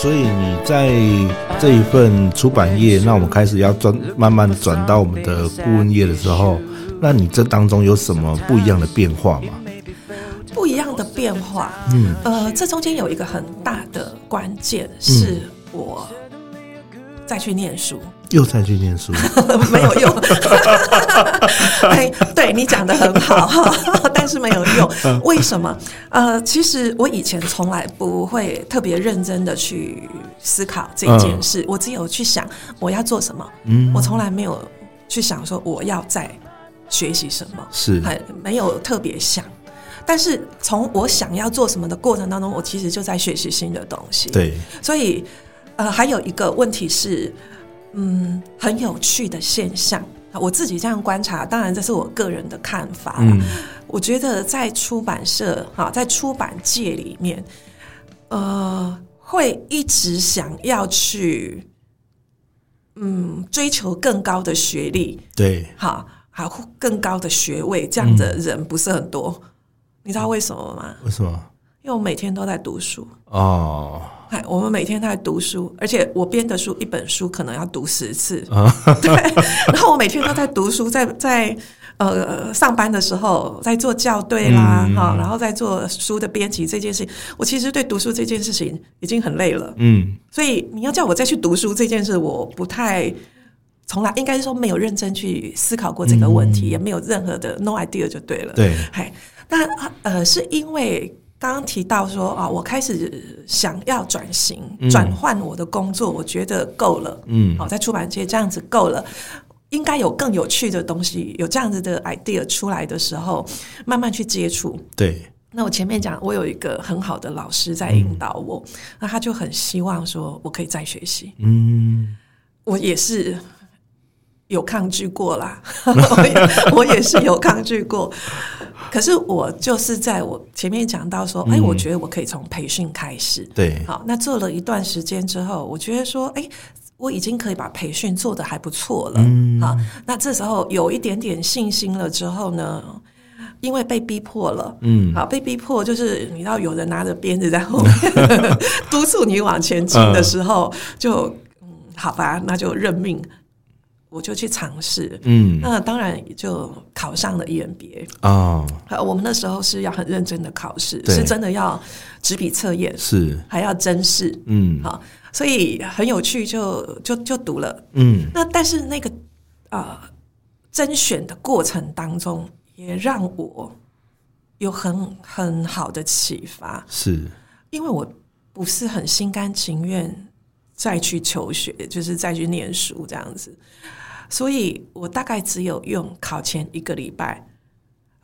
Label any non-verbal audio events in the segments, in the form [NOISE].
所以你在这一份出版业，那我们开始要转，慢慢转到我们的顾问业的时候，那你这当中有什么不一样的变化吗？不一样的变化，嗯，呃，这中间有一个很大的关键是我再去念书。又再去念书，[LAUGHS] 没有用。[LAUGHS] 哎，对你讲的很好，[LAUGHS] 但是没有用。为什么？呃，其实我以前从来不会特别认真的去思考这件事，嗯、我只有去想我要做什么。嗯，我从来没有去想说我要再学习什么，是，还没有特别想。但是从我想要做什么的过程当中，我其实就在学习新的东西。对，所以呃，还有一个问题是。嗯，很有趣的现象，我自己这样观察，当然这是我个人的看法。嗯，我觉得在出版社哈，在出版界里面，呃，会一直想要去嗯追求更高的学历，对，好，还更高的学位，这样的人不是很多。嗯，你知道为什么吗？为什么？因为我每天都在读书哦。哎，我们每天都在读书，而且我编的书一本书可能要读十次，对。然后我每天都在读书，在在呃上班的时候在做校对啦，哈、嗯，然后在做书的编辑这件事情，我其实对读书这件事情已经很累了，嗯。所以你要叫我再去读书这件事，我不太从来应该是说没有认真去思考过这个问题，嗯、也没有任何的 no idea 就对了，对。嗨，那呃是因为。刚刚提到说啊，我开始想要转型、转换我的工作，我觉得够了。嗯，好，在出版界这样子够了，应该有更有趣的东西，有这样子的 idea 出来的时候，慢慢去接触。对，那我前面讲，我有一个很好的老师在引导我，嗯、那他就很希望说我可以再学习。嗯，我也是有抗拒过啦，[LAUGHS] 我也我也是有抗拒过。可是我就是在我前面讲到说，哎、嗯，我觉得我可以从培训开始。对，好，那做了一段时间之后，我觉得说，哎，我已经可以把培训做得还不错了。嗯，好，那这时候有一点点信心了之后呢，因为被逼迫了，嗯，好，被逼迫就是你知道有人拿着鞭子在后面 [LAUGHS] [LAUGHS] 督促你往前进的时候，就嗯，好吧，那就认命。我就去尝试，嗯，那当然就考上了 EMBA 啊。我们那时候是要很认真的考试，是真的要纸笔测验，是。还要真试，嗯，好，所以很有趣就，就就就读了，嗯。那但是那个啊、呃，甄选的过程当中，也让我有很很好的启发，是。因为我不是很心甘情愿再去求学，就是再去念书这样子。所以我大概只有用考前一个礼拜，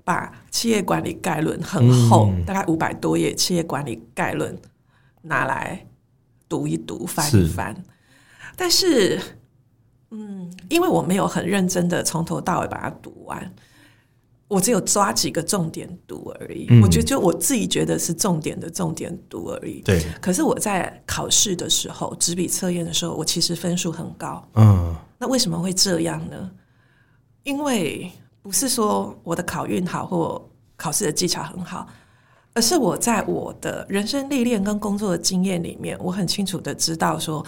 把企业管理概论很厚，嗯、大概五百多页企业管理概论拿来读一读、翻一翻。是但是，嗯，因为我没有很认真的从头到尾把它读完。我只有抓几个重点读而已，嗯、我觉得就我自己觉得是重点的重点读而已。对，可是我在考试的时候，纸笔测验的时候，我其实分数很高。嗯，那为什么会这样呢？因为不是说我的考运好或考试的技巧很好，而是我在我的人生历练跟工作的经验里面，我很清楚的知道说，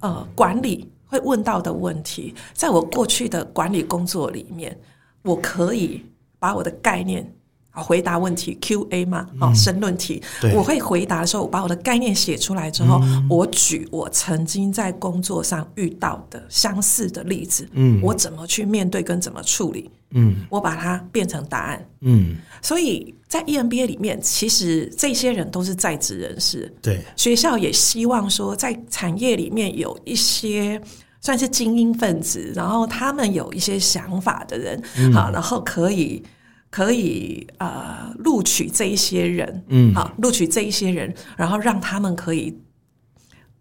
呃，管理会问到的问题，在我过去的管理工作里面，我可以。把我的概念啊，回答问题 Q&A 嘛，啊，申论题，我会回答的时候，我把我的概念写出来之后，嗯、我举我曾经在工作上遇到的相似的例子，嗯，我怎么去面对跟怎么处理，嗯，我把它变成答案，嗯，所以在 EMBA 里面，其实这些人都是在职人士，对，学校也希望说，在产业里面有一些。算是精英分子，然后他们有一些想法的人，嗯、好，然后可以可以呃录取这一些人，嗯，好，录取这一些人，然后让他们可以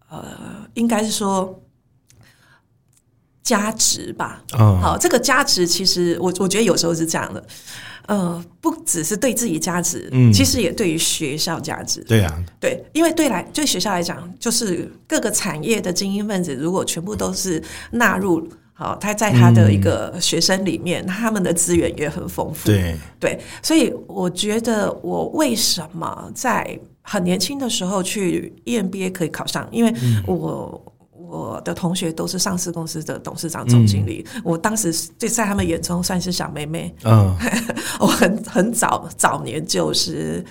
呃，应该是说加值吧，哦、好，这个加值其实我我觉得有时候是这样的。呃，不只是对自己加值，嗯，其实也对于学校加值。对啊，对，因为对来对学校来讲，就是各个产业的精英分子，如果全部都是纳入，好，他在他的一个学生里面，嗯、他们的资源也很丰富。对，对，所以我觉得，我为什么在很年轻的时候去 EMBA 可以考上，因为我。嗯我的同学都是上市公司的董事长、总经理，嗯、我当时就在他们眼中算是小妹妹。嗯，[LAUGHS] 我很很早早年就是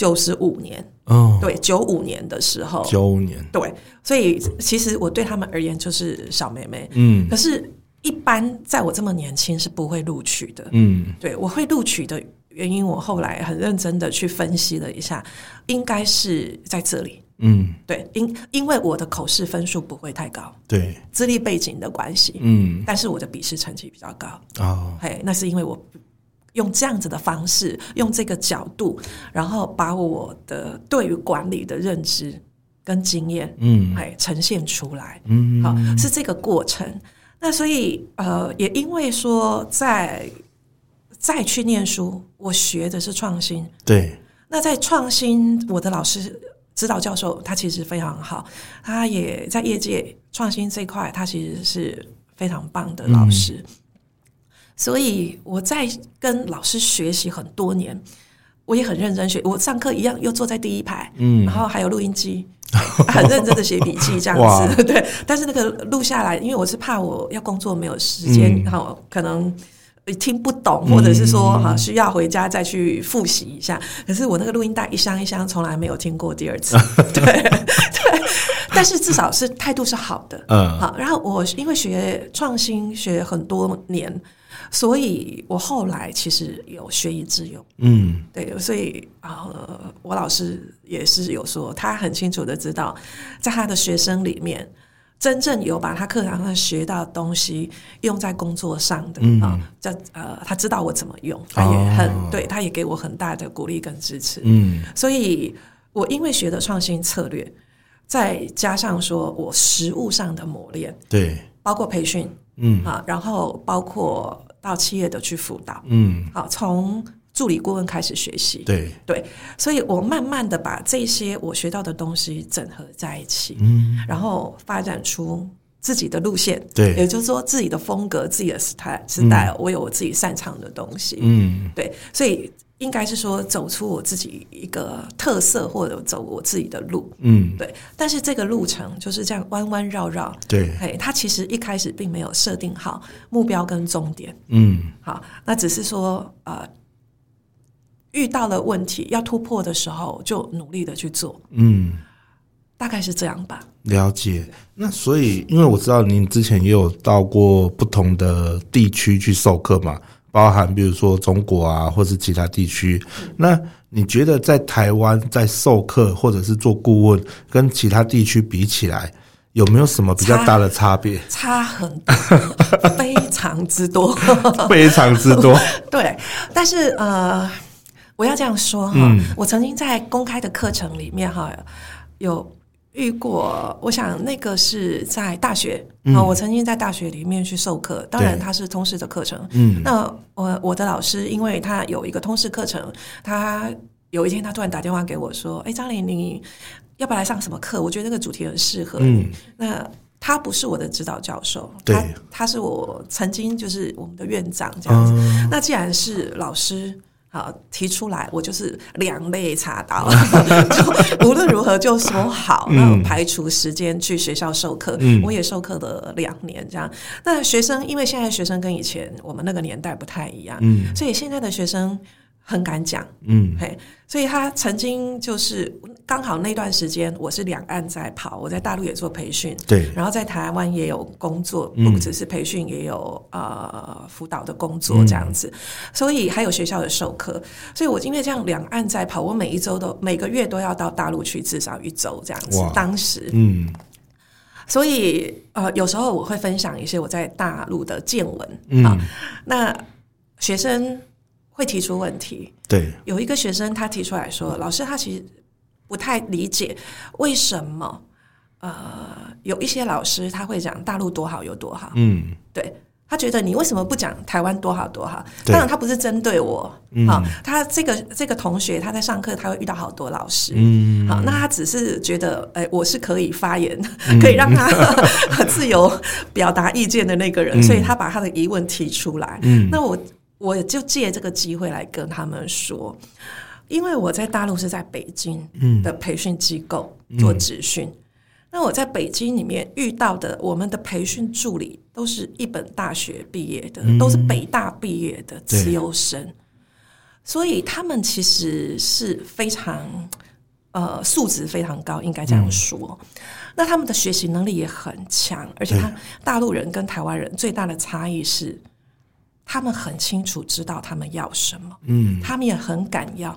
九十五年，哦，对，九五年的时候，九五年，对，所以其实我对他们而言就是小妹妹。嗯，可是，一般在我这么年轻是不会录取的。嗯，对，我会录取的原因，我后来很认真的去分析了一下，应该是在这里。嗯，对，因因为我的口试分数不会太高，对，资历背景的关系，嗯，但是我的笔试成绩比较高，哦，嘿，那是因为我用这样子的方式，用这个角度，然后把我的对于管理的认知跟经验，嗯，哎，呈现出来，嗯，好，是这个过程。那所以，呃，也因为说在再去念书，我学的是创新，对，那在创新，我的老师。指导教授他其实非常好，他也在业界创新这一块，他其实是非常棒的老师。嗯、所以我在跟老师学习很多年，我也很认真学。我上课一样又坐在第一排，嗯，然后还有录音机，[LAUGHS] 很认真的写笔记这样子。哇 [LAUGHS] 对，但是那个录下来，因为我是怕我要工作没有时间，然后、嗯、可能。听不懂，或者是说哈需要回家再去复习一下。可是我那个录音带一箱一箱，从来没有听过第二次。对 [LAUGHS] 对，[LAUGHS] 但是至少是态度是好的。嗯，好。然后我因为学创新学很多年，所以我后来其实有学以致用。嗯，对，所以啊，我老师也是有说，他很清楚的知道，在他的学生里面。真正有把他课堂上学到的东西用在工作上的啊，这呃，他知道我怎么用，他也很对，他也给我很大的鼓励跟支持。嗯，所以我因为学的创新策略，再加上说我实务上的磨练，对，包括培训，嗯。啊，然后包括到企业的去辅导，嗯，好从。助理顾问开始学习，对。对，所以我慢慢的把这些我学到的东西整合在一起，嗯，然后发展出自己的路线，对，也就是说自己的风格、自己的 style，我有我自己擅长的东西，嗯，对，所以应该是说走出我自己一个特色，或者走我自己的路，嗯，对。但是这个路程就是这样弯弯绕绕，对，哎，他其实一开始并没有设定好目标跟终点，嗯，好，那只是说呃。遇到了问题要突破的时候，就努力的去做。嗯，大概是这样吧。了解。那所以，因为我知道您之前也有到过不同的地区去授课嘛，包含比如说中国啊，或是其他地区。嗯、那你觉得在台湾在授课或者是做顾问，跟其他地区比起来，有没有什么比较大的差别？差很多，非常之多，[LAUGHS] 非常之多。[LAUGHS] 对，但是呃。我要这样说哈，嗯、我曾经在公开的课程里面哈，有遇过。我想那个是在大学啊，嗯、我曾经在大学里面去授课，当然它是通识的课程。嗯，那我我的老师，因为他有一个通识课程，他有一天他突然打电话给我说：“哎，张琳，你要不要来上什么课？我觉得那个主题很适合你。嗯”那他不是我的指导教授，他他是我曾经就是我们的院长这样子。嗯、那既然是老师。好，提出来，我就是两肋插刀，[LAUGHS] 就无论如何就说好，然后排除时间去学校授课。嗯、我也授课了两年，这样。那学生，因为现在学生跟以前我们那个年代不太一样，嗯、所以现在的学生。很敢讲，嗯，嘿，所以他曾经就是刚好那段时间，我是两岸在跑，我在大陆也做培训，对，然后在台湾也有工作，不只是培训，也有呃辅导的工作这样子，嗯、所以还有学校的授课，所以我因为这样两岸在跑，我每一周都每个月都要到大陆去至少一周这样子，哇。当时，嗯，所以呃有时候我会分享一些我在大陆的见闻，嗯，啊，那学生。会提出问题，对，有一个学生他提出来说：“老师，他其实不太理解为什么，呃，有一些老师他会讲大陆多好有多好，嗯，对，他觉得你为什么不讲台湾多好多好？当然他不是针对我，好，他这个这个同学他在上课他会遇到好多老师，嗯，好，那他只是觉得，哎，我是可以发言，可以让他 [LAUGHS] 自由表达意见的那个人，所以他把他的疑问提出来，嗯，那我。我就借这个机会来跟他们说，因为我在大陆是在北京的培训机构做职训，嗯、那我在北京里面遇到的我们的培训助理都是一本大学毕业的，嗯、都是北大毕业的资优生，所以他们其实是非常呃素质非常高，应该这样说。嗯、那他们的学习能力也很强，而且他大陆人跟台湾人最大的差异是，他们很清楚知道他们要什么，嗯，他们也很敢要。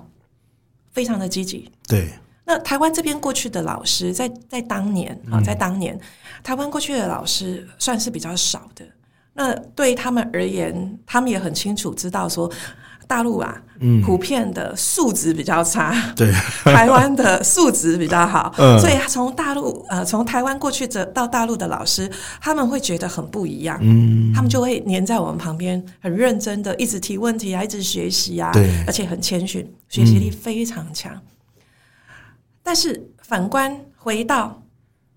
非常的积极，对。那台湾这边过去的老师，在在当年啊，在当年，台湾过去的老师算是比较少的。那对他们而言，他们也很清楚知道说。大陆啊，嗯，普遍的素质比较差，对，[LAUGHS] 台湾的素质比较好，[LAUGHS] 嗯，所以从大陆呃，从台湾过去的到大陆的老师，他们会觉得很不一样，嗯，他们就会黏在我们旁边，很认真的一直提问题啊，一直学习啊，对，而且很谦逊，学习力非常强。嗯，但是反观回到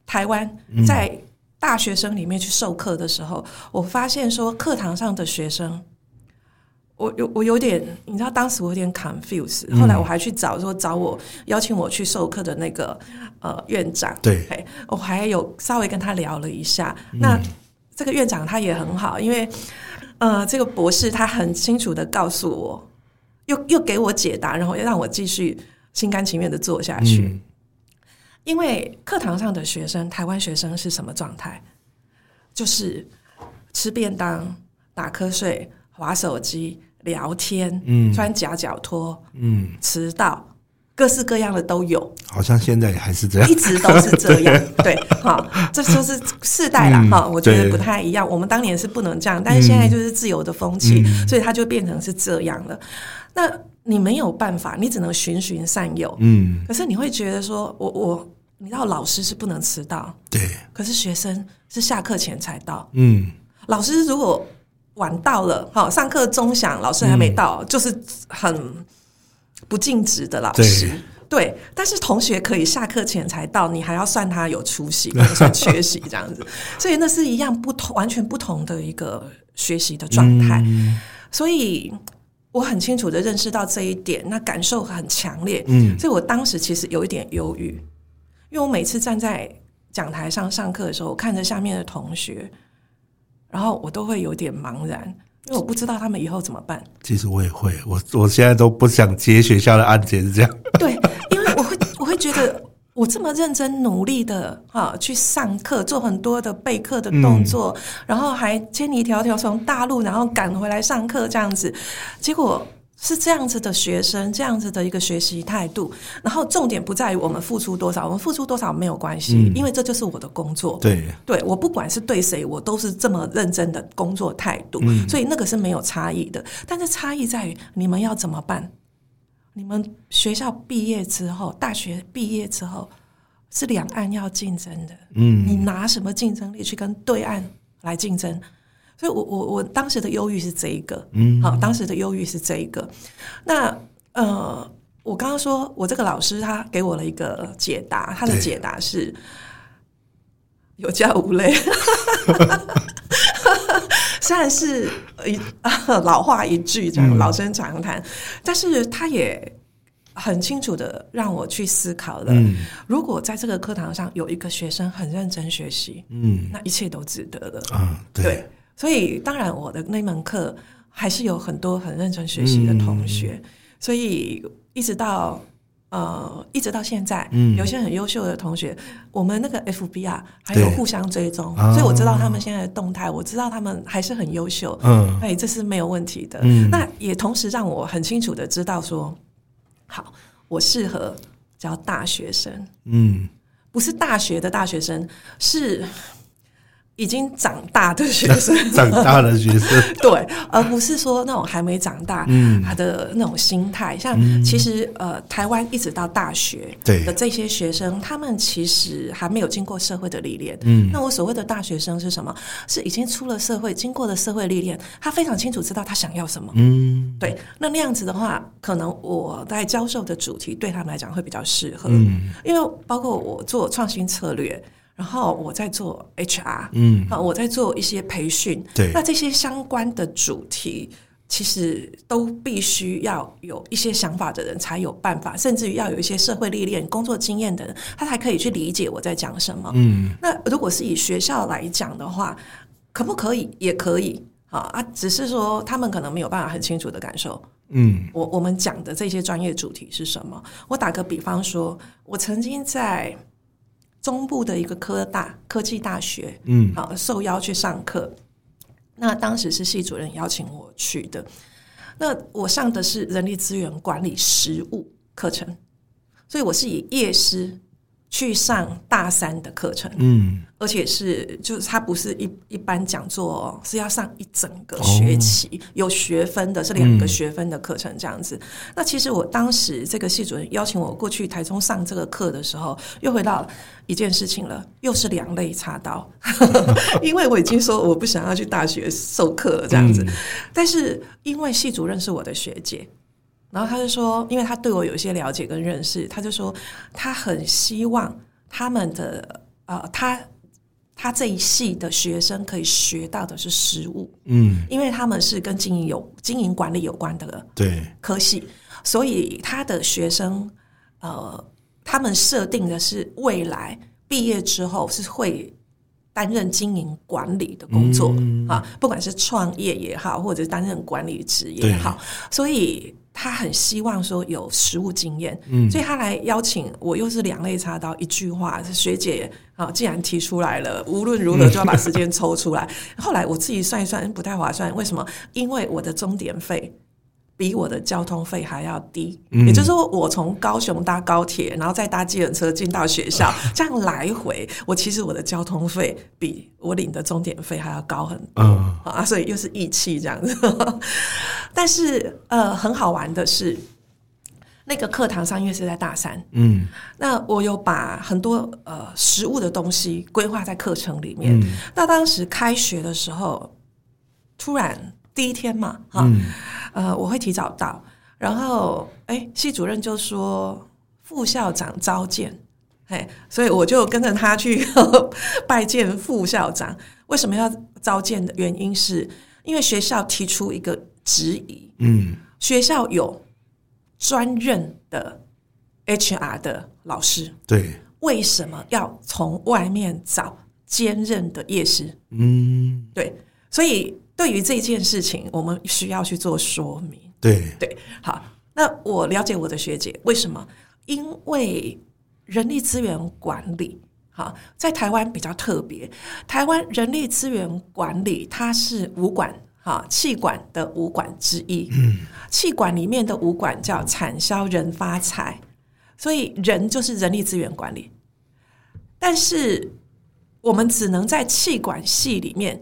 台湾，在大学生里面去授课的时候，我发现说课堂上的学生。我有我有点，你知道，当时我有点 confused。后来我还去找说找我邀请我去授课的那个呃院长，对，我还有稍微跟他聊了一下。嗯、那这个院长他也很好，因为呃这个博士他很清楚的告诉我，又又给我解答，然后又让我继续心甘情愿的做下去。嗯、因为课堂上的学生，台湾学生是什么状态？就是吃便当、打瞌睡、划手机。聊天，嗯，穿夹脚拖，嗯，迟到，各式各样的都有。好像现在也还是这样，一直都是这样。[LAUGHS] 对，哈，这就是世代了哈。我觉得不太一样。我们当年是不能这样，但是现在就是自由的风气，所以它就变成是这样了。那你没有办法，你只能循循善诱。嗯，可是你会觉得说，我我，你知道老师是不能迟到，对，可是学生是下课前才到。嗯，老师如果。晚到了，好，上课钟响，老师还没到，嗯、就是很不尽职的老师。对，但是同学可以下课前才到，你还要算他有出席，不算缺席这样子。[LAUGHS] 所以那是一样不同，完全不同的一个学习的状态。嗯、所以我很清楚的认识到这一点，那感受很强烈。嗯，所以我当时其实有一点忧郁，因为我每次站在讲台上上课的时候，我看着下面的同学。然后我都会有点茫然，因为我不知道他们以后怎么办。其实我也会，我我现在都不想接学校的案件，是这样。对，因为我会我会觉得，我这么认真努力的哈去上课，做很多的备课的动作，嗯、然后还千里迢迢从大陆然后赶回来上课这样子，结果。是这样子的学生，这样子的一个学习态度，然后重点不在于我们付出多少，我们付出多少没有关系，嗯、因为这就是我的工作。对，对我不管是对谁，我都是这么认真的工作态度，嗯、所以那个是没有差异的。但是差异在于你们要怎么办？你们学校毕业之后，大学毕业之后是两岸要竞争的，嗯，你拿什么竞争力去跟对岸来竞争？所以我，我我我当时的忧郁是这一个，嗯，好，当时的忧郁是这一个。那呃，我刚刚说我这个老师他给我了一个解答，他的解答是有教无类，虽然是一 [LAUGHS] 老话一句这样老生常谈，但是他也很清楚的让我去思考了。如果在这个课堂上有一个学生很认真学习，嗯，那一切都值得的啊，对。所以，当然，我的那门课还是有很多很认真学习的同学。嗯、所以，一直到呃，一直到现在，嗯、有些很优秀的同学，我们那个 FB 啊，还有互相追踪，所以我知道他们现在的动态，我知道他们还是很优秀。嗯，哎，这是没有问题的。嗯，那也同时让我很清楚的知道说，好，我适合教大学生。嗯，不是大学的大学生，是。已经长大的学生，[LAUGHS] 长大的学生，[LAUGHS] 对，而不是说那种还没长大，嗯，他的那种心态。像其实呃，台湾一直到大学的这些学生，他们其实还没有经过社会的历练。嗯，那我所谓的大学生是什么？是已经出了社会，经过了社会历练，他非常清楚知道他想要什么。嗯，对。那那样子的话，可能我在教授的主题对他们来讲会比较适合。嗯，因为包括我做创新策略。然后我在做 HR，嗯，啊，我在做一些培训，对，那这些相关的主题，其实都必须要有一些想法的人才有办法，甚至于要有一些社会历练、工作经验的人，他才可以去理解我在讲什么。嗯，那如果是以学校来讲的话，可不可以？也可以啊啊，只是说他们可能没有办法很清楚的感受。嗯，我我们讲的这些专业主题是什么？我打个比方说，我曾经在中部的一个科大科技大学，嗯，好受邀去上课。那当时是系主任邀请我去的，那我上的是人力资源管理实务课程，所以我是以业师。去上大三的课程，嗯，而且是就是他不是一一般讲座，是要上一整个学期，哦、有学分的，是两个学分的课程这样子。嗯、那其实我当时这个系主任邀请我过去台中上这个课的时候，又回到一件事情了，又是两肋插刀，[LAUGHS] 因为我已经说我不想要去大学授课了这样子，嗯、但是因为系主任是我的学姐。然后他就说，因为他对我有一些了解跟认识，他就说他很希望他们的呃，他他这一系的学生可以学到的是实务，嗯，因为他们是跟经营有经营管理有关的对。科系，所以他的学生呃，他们设定的是未来毕业之后是会担任经营管理的工作、嗯、啊，不管是创业也好，或者是担任管理职也好，所以。他很希望说有实务经验，嗯，所以他来邀请我，又是两肋插刀，一句话，学姐啊，既然提出来了，无论如何就要把时间抽出来。[LAUGHS] 后来我自己算一算，不太划算，为什么？因为我的钟点费。比我的交通费还要低，嗯、也就是说，我从高雄搭高铁，然后再搭计程车进到学校，这样来回，我其实我的交通费比我领的钟点费还要高很多、嗯、啊，所以又是义气这样子。[LAUGHS] 但是呃，很好玩的是，那个课堂上因为是在大三，嗯，那我有把很多呃实物的东西规划在课程里面。嗯、那当时开学的时候，突然。第一天嘛，哈，嗯、呃，我会提早到，然后，哎，系主任就说副校长召见，嘿，所以我就跟着他去 [LAUGHS] 拜见副校长。为什么要召见的原因是，因为学校提出一个质疑，嗯，学校有专任的 HR 的老师，对，为什么要从外面找兼任的夜师？嗯，对，所以。对于这件事情，我们需要去做说明。对对，好，那我了解我的学姐为什么？因为人力资源管理，好，在台湾比较特别。台湾人力资源管理它是五管，哈，气管的五管之一。嗯，气管里面的五管叫产销人发财，所以人就是人力资源管理。但是我们只能在气管系里面。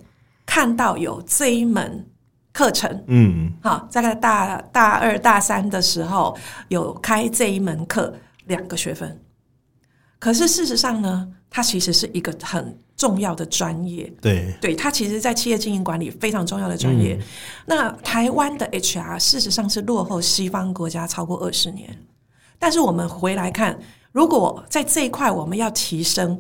看到有这一门课程，嗯，好，在大大二、大三的时候有开这一门课，两个学分。可是事实上呢，它其实是一个很重要的专业，对，对，它其实，在企业经营管理非常重要的专业。嗯、那台湾的 HR 事实上是落后西方国家超过二十年，但是我们回来看，如果在这一块我们要提升。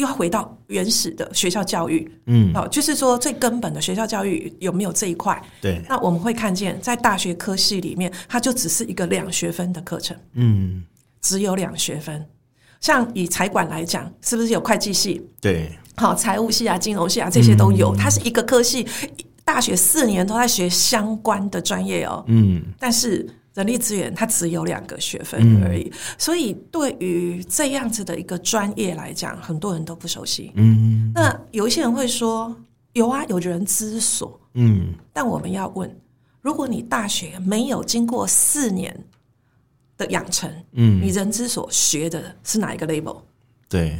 又要回到原始的学校教育，嗯，哦，就是说最根本的学校教育有没有这一块？对，那我们会看见在大学科系里面，它就只是一个两学分的课程，嗯，只有两学分。像以财管来讲，是不是有会计系？对，好，财务系啊、金融系啊这些都有，嗯，它是一个科系，大学四年都在学相关的专业哦，嗯，但是。人力资源它只有两个学分而已，嗯、所以对于这样子的一个专业来讲，很多人都不熟悉。嗯，那有一些人会说有啊，有人资所。嗯，但我们要问，如果你大学没有经过四年的养成，嗯，你人资所学的是哪一个 label？对。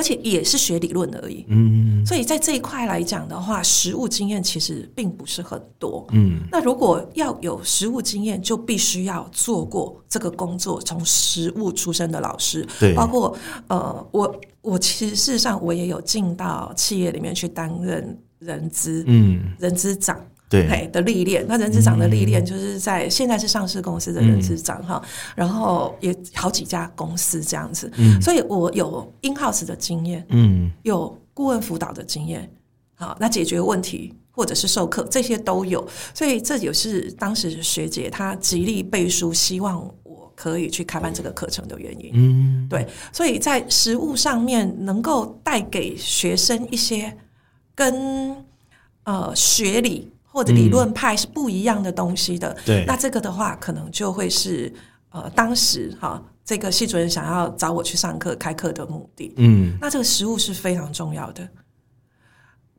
而且也是学理论而已，嗯，所以在这一块来讲的话，实务经验其实并不是很多，嗯。那如果要有实务经验，就必须要做过这个工作，从实务出身的老师，对，包括呃，我我其实事实上我也有进到企业里面去担任人资，嗯，人资长。对的历练，那人资长的历练就是在现在是上市公司的人资长哈，嗯、然后也好几家公司这样子，嗯、所以我有 in house 的经验，嗯，有顾问辅导的经验，好，那解决问题或者是授课，这些都有。所以这也是当时学姐她极力背书，希望我可以去开办这个课程的原因。嗯，对。所以在实务上面能够带给学生一些跟呃学理或者理论派是不一样的东西的。那这个的话，可能就会是呃当时哈。这个系主任想要找我去上课开课的目的，嗯，那这个实物是非常重要的。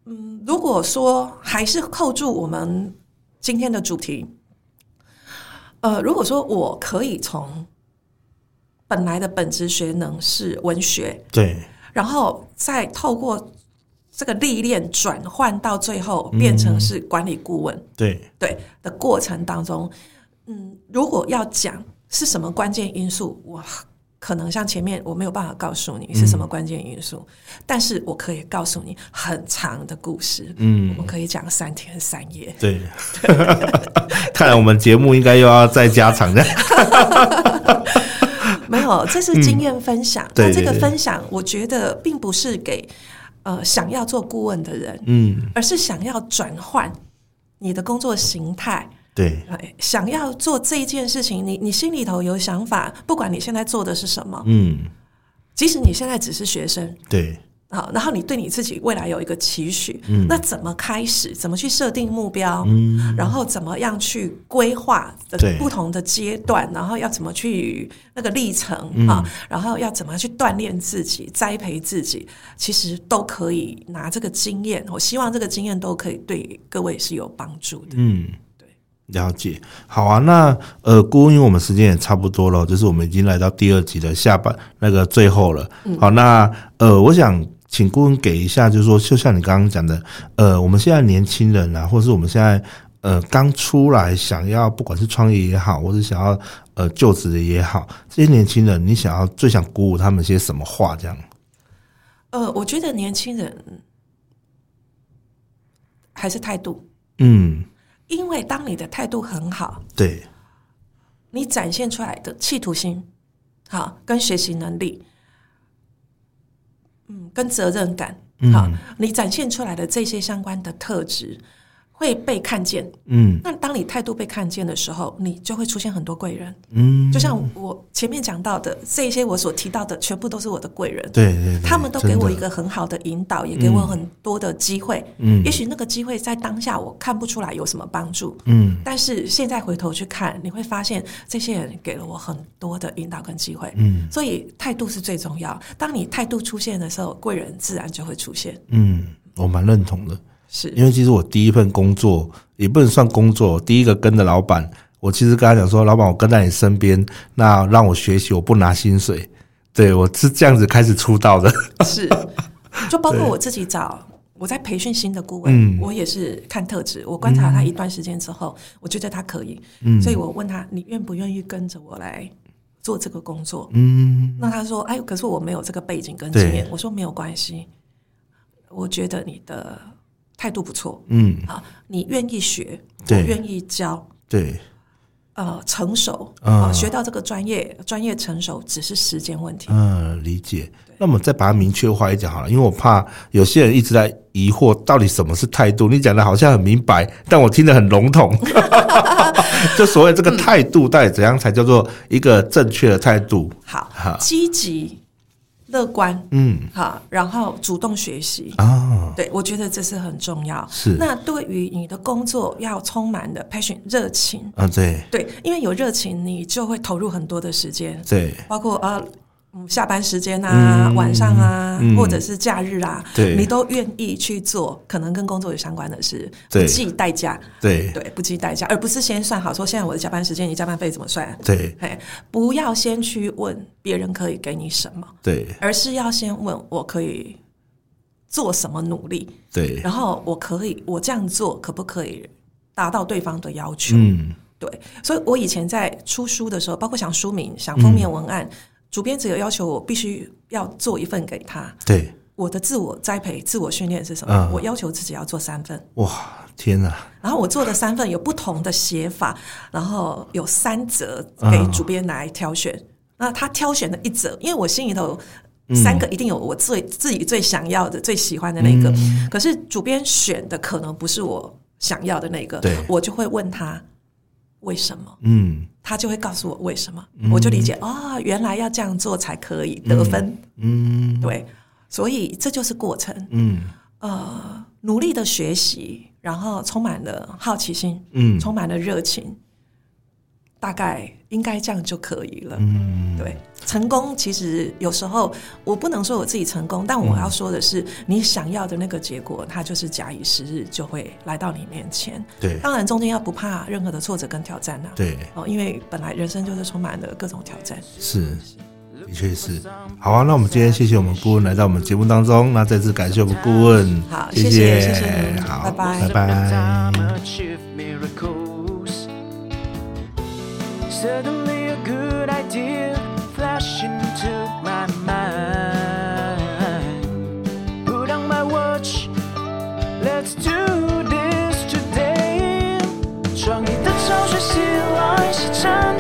嗯，如果说还是扣住我们今天的主题，呃，如果说我可以从本来的本职学能是文学，对，然后再透过这个历练转换到最后变成是管理顾问，嗯、对对的过程当中，嗯，如果要讲。是什么关键因素？我可能像前面我没有办法告诉你是什么关键因素，嗯，但是我可以告诉你很长的故事。嗯，我们可以讲三天三夜。对，对 [LAUGHS] 看来我们节目应该又要再加长的。[LAUGHS] 没有，这是经验分享。那，嗯、这个分享，我觉得并不是给呃想要做顾问的人，嗯，而是想要转换你的工作形态。对，想要做这一件事情，你你心里头有想法，不管你现在做的是什么，嗯，即使你现在只是学生，对，好，然后你对你自己未来有一个期许，嗯，那怎么开始？怎么去设定目标？嗯，然后怎么样去规划的不同的阶段？然后要怎么去那个历程啊？嗯，然后要怎么去锻炼自己、栽培自己？其实都可以拿这个经验，我希望这个经验都可以对各位是有帮助的，嗯。了解，好啊。那呃，顾问，因为我们时间也差不多了，就是我们已经来到第二集的下半那个最后了。嗯、好，那呃，我想请顾问给一下，就是说，就像你刚刚讲的，呃，我们现在年轻人啊，或是我们现在呃刚出来想要，不管是创业也好，或是想要呃就职的也好，这些年轻人，你想要最想鼓舞他们些什么话？这样？呃，我觉得年轻人还是态度，嗯。因为当你的态度很好，对，你展现出来的企图心，好，跟学习能力，嗯，跟责任感，好，嗯，你展现出来的这些相关的特质。会被看见，嗯，那当你态度被看见的时候，你就会出现很多贵人，嗯，就像我前面讲到的这些，我所提到的全部都是我的贵人，对对，对，他们都给我一个很好的引导，也给我很多的机会，嗯，也许那个机会在当下我看不出来有什么帮助，嗯，但是现在回头去看，你会发现这些人给了我很多的引导跟机会，嗯，所以态度是最重要。当你态度出现的时候，贵人自然就会出现，嗯，我蛮认同的。是。因为其实我第一份工作也不能算工作，第一个跟着老板，我其实跟他讲说，老板，我跟在你身边，那让我学习，我不拿薪水，对，我是这样子开始出道的。是，[LAUGHS] 就包括我自己找我在培训新的顾问，嗯，我也是看特质，我观察他一段时间之后，嗯，我觉得他可以，嗯，所以我问他，你愿不愿意跟着我来做这个工作？嗯，那他说，哎，可是我没有这个背景跟经验，我说没有关系，我觉得你的。态度不错，嗯，啊，你愿意学，我愿意教，对，呃，成熟，啊、嗯，学到这个专业，专业成熟只是时间问题，嗯，理解。那么再把它明确化一点好了，因为我怕有些人一直在疑惑，到底什么是态度？你讲的好像很明白，但我听得很笼统。[LAUGHS] 就所谓这个态度，到底怎样才叫做一个正确的态度？好，好，积极。乐观，嗯，好，然后主动学习。啊、哦，对，我觉得这是很重要。是，那对于你的工作要充满的 passion 热情。啊，对，对，因为有热情，你就会投入很多的时间，对，包括啊。嗯，下班时间啊、嗯，晚上啊、嗯，或者是假日啊，对，你都愿意去做可能跟工作有相关的事，不计代价，对。对，不计代价，而不是先算好说现在我的加班时间，你加班费怎么算？对，哎，不要先去问别人可以给你什么，对，而是要先问我可以做什么努力，对，然后我可以我这样做可不可以达到对方的要求？嗯，对，所以我以前在出书的时候，包括想书名、想封面文案。嗯主编只有要求我必须要做一份给他。对，我的自我栽培、自我训练是什么？嗯，我要求自己要做三份。哇，天哪！然后我做的三份有不同的写法，然后有三则给主编来挑选。嗯，那他挑选的一则，因为我心里头三个一定有我最自己最想要的、最喜欢的那个。嗯、可是主编选的可能不是我想要的那个，对我就会问他为什么？嗯，他就会告诉我为什么，嗯、我就理解啊、哦，原来要这样做才可以得分。嗯，对，所以这就是过程。嗯，呃，努力的学习，然后充满了好奇心，嗯，充满了热情。大概应该这样就可以了。嗯，对，成功其实有时候我不能说我自己成功，但我要说的是，你想要的那个结果，它就是假以时日就会来到你面前。对，当然中间要不怕任何的挫折跟挑战呢、啊。对，哦，因为本来人生就是充满了各种挑战。是，的确是。好啊，那我们今天谢谢我们顾问来到我们节目当中，那再次感谢我们顾问。好，谢谢，谢谢，好，拜拜，拜拜。Suddenly a good idea flashed into my mind. Put on my watch, let's do this today. 创意的潮水袭来，西沉